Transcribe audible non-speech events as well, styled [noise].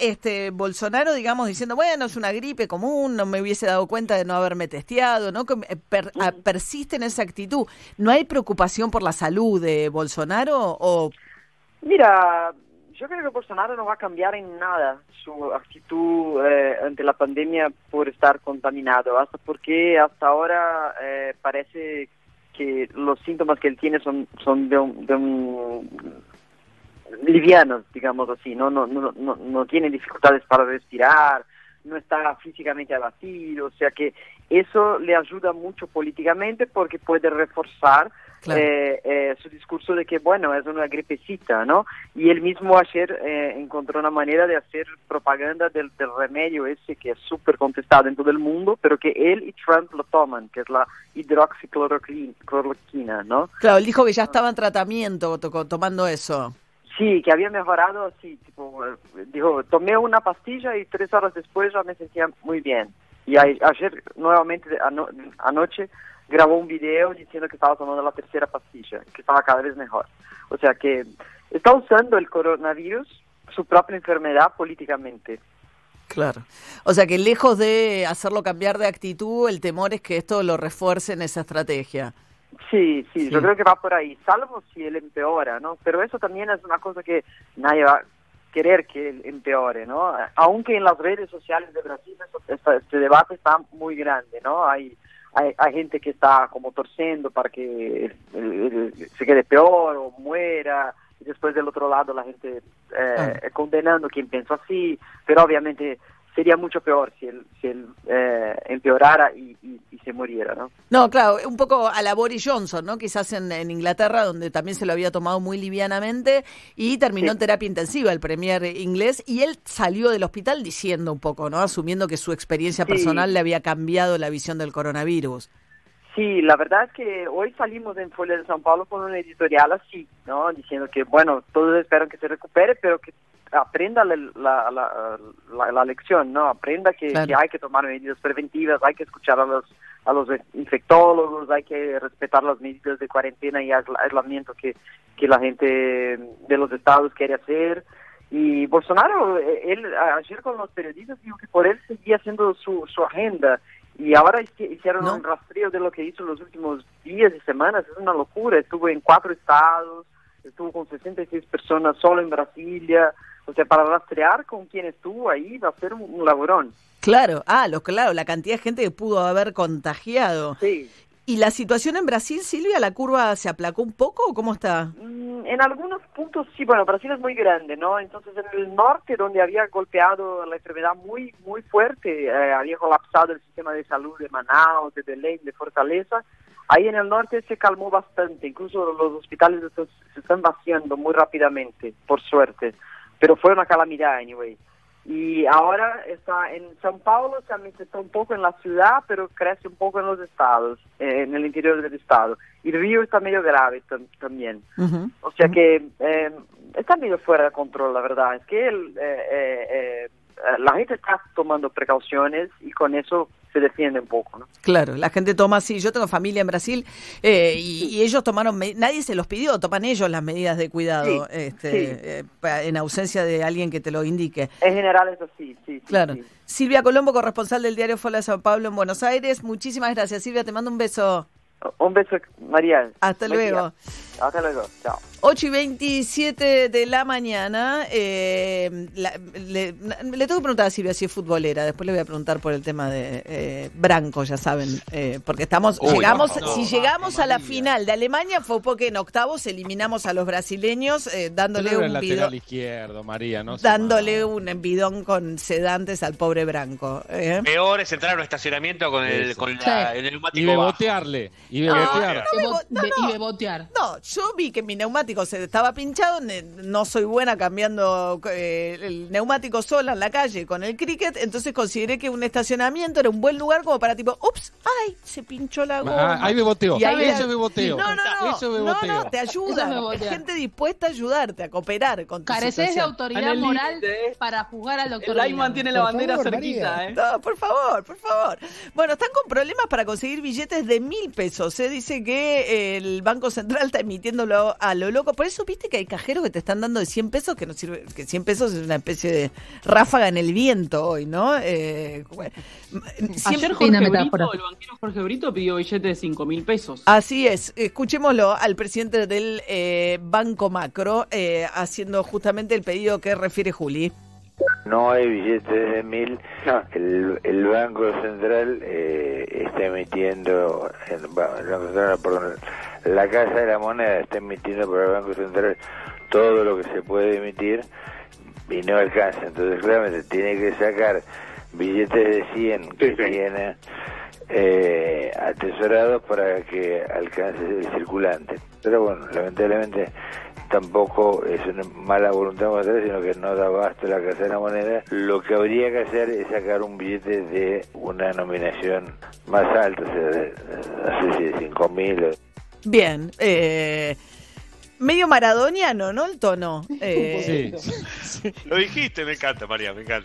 este Bolsonaro, digamos, diciendo, bueno, es una gripe común, no me hubiese dado cuenta de no haberme testeado, ¿no? Que, eh, persiste en esa actitud. ¿No hay preocupación por la salud de Bolsonaro o...? Mira, yo creo que Bolsonaro no va a cambiar en nada su actitud eh, ante la pandemia por estar contaminado, hasta porque hasta ahora eh, parece que los síntomas que él tiene son, son de un, livianos, digamos así, ¿no? No, no, no, no tiene dificultades para respirar, no está físicamente abatido, o sea que eso le ayuda mucho políticamente porque puede reforzar eh, eh, su discurso de que, bueno, es una gripecita, ¿no? Y él mismo ayer eh, encontró una manera de hacer propaganda del, remedio ese que es súper contestado en todo el mundo, pero que él y Trump lo toman, que es la hidroxicloroquina, ¿no? Claro, él dijo que ya estaba en tratamiento tomando eso. Sí, que había mejorado, sí, tipo, dijo, tomé una pastilla y tres horas después ya me sentía muy bien. Y ayer, nuevamente, anoche, grabó un video diciendo que estaba tomando la tercera pastilla, que estaba cada vez mejor. O sea que está usando el coronavirus, su propia enfermedad, políticamente. Claro. O sea que lejos de hacerlo cambiar de actitud, el temor es que esto lo refuerce en esa estrategia. Sí, sí, yo creo que va por ahí, salvo si él empeora, ¿no? Pero eso también es una cosa que nadie va a querer que él empeore, ¿no? Aunque en las redes sociales de Brasil este debate está muy grande, ¿no? Hay hay, gente que está como torciendo para que se quede peor o muera, y después del otro lado la gente eh, ah. condenando quien pensó así, pero obviamente sería mucho peor si él, si él eh, empeorara y, se muriera, ¿no? No, claro, un poco a la Boris Johnson, ¿no? Quizás en, Inglaterra, donde también se lo había tomado muy livianamente y terminó en terapia intensiva el premier inglés y él salió del hospital diciendo un poco, ¿no? Asumiendo que su experiencia personal le había cambiado la visión del coronavirus. Sí, la verdad es que hoy salimos en Folha de São Paulo con una editorial así, ¿no? Diciendo que, bueno, todos esperan que se recupere, pero que aprenda la, la, la, lección, ¿no? Aprenda que, hay que tomar medidas preventivas, hay que escuchar a los, a los infectólogos, hay que respetar las medidas de cuarentena y aislamiento que, que la gente de los estados quiere hacer. Y Bolsonaro, eh, él ayer con los periodistas dijo que por él seguía haciendo su, su agenda. Y ahora hicieron un rastreo de lo que hizo en los últimos días y semanas, es una locura, estuvo en cuatro estados, estuvo con 66 personas solo en Brasilia, o sea, para rastrear con quién estuvo ahí va a ser un, laborón. Claro, ah, lo claro, la cantidad de gente que pudo haber contagiado. Sí. ¿Y la situación en Brasil, Silvia, la curva se aplacó un poco o cómo está? Mm, en algunos puntos sí, bueno, Brasil es muy grande, ¿no? Entonces en el norte, donde había golpeado la enfermedad muy, muy fuerte, eh, había colapsado el sistema de salud de Manaus, de Belém, de Fortaleza, ahí en el norte se calmó bastante, incluso los hospitales se están vaciando muy rápidamente, por suerte pero fue una calamidad, anyway. Y ahora está en São Paulo, también está un poco en la ciudad, pero crece un poco en los estados, eh, en el interior del estado. Y Río está medio grave también. O sea que eh, está medio fuera de control, la verdad. Es que el, eh, la gente está tomando precauciones y con eso se defiende un poco, ¿no? Claro, la gente toma, sí, yo tengo familia en Brasil eh, y, ellos tomaron, nadie se los pidió, toman ellos las medidas de cuidado este, eh, en ausencia de alguien que te lo indique. En general es así, sí. Claro. Silvia Colombo, corresponsal del diario Fola de Sao Paulo en Buenos Aires, muchísimas gracias. Silvia, te mando un beso. Un beso, María. Hasta luego. Hasta luego, chao. 8 y 27 de la mañana. Eh, le, tengo que preguntar a Silvia si es futbolera. Después le voy a preguntar por el tema de eh, Branco, ya saben. Eh, porque estamos. llegamos, si llegamos a la final de Alemania fue porque en octavos eliminamos a los brasileños dándole un bidón. izquierdo, María, ¿no? Dándole un bidón con sedantes al pobre Branco. Peor es entrar a un estacionamiento con el, con el neumático. Y bebotearle. Y bebotear. y bebotear. No, yo vi que mi neumático se estaba pinchado, no soy buena cambiando eh, el neumático sola en la calle con el cricket, entonces consideré que un estacionamiento era un buen lugar como para tipo, ups, ay, se pinchó la goma. Ah, ahí me boteo, y ahí eso me boteo. No, no, no, eso me no, no, te ayuda, hay gente dispuesta a ayudarte, a cooperar con tu Careces de autoridad moral para jugar al doctor. El mantiene la bandera cerquita, ¿eh? No, por favor, por favor. Bueno, están con problemas para conseguir billetes de mil pesos. Se ¿eh? dice que el Banco Central está emitiendo emitiéndolo a lo loco. Por eso viste que hay cajeros que te están dando de 100 pesos que no sirve, que 100 pesos es una especie de ráfaga en el viento hoy, ¿no? Eh, Ayer Jorge Brito, el banquero Jorge Brito pidió billete de 5 mil pesos. Así es. Escuchémoslo al presidente del eh, Banco Macro eh, haciendo justamente el pedido que refiere Juli. No hay billetes de mil. El, el Banco Central eh, está emitiendo, el, Banco Central, perdón, la Casa de la Moneda está emitiendo para el Banco Central todo lo que se puede emitir y no alcanza. Entonces, claramente, tiene que sacar billetes de 100 que tiene eh, atesorados para que alcance el circulante. Pero bueno, lamentablemente tampoco es una mala voluntad sino que no da abasto la Casa de la Moneda. Lo que habría que hacer es sacar un billete de una nominación más alta, o sea, de, no sé si de 5 mil. Bien, eh, medio maradoniano, ¿no? El tono. [laughs] Eh. [laughs] Sí. Lo dijiste, me encanta, María, me encanta.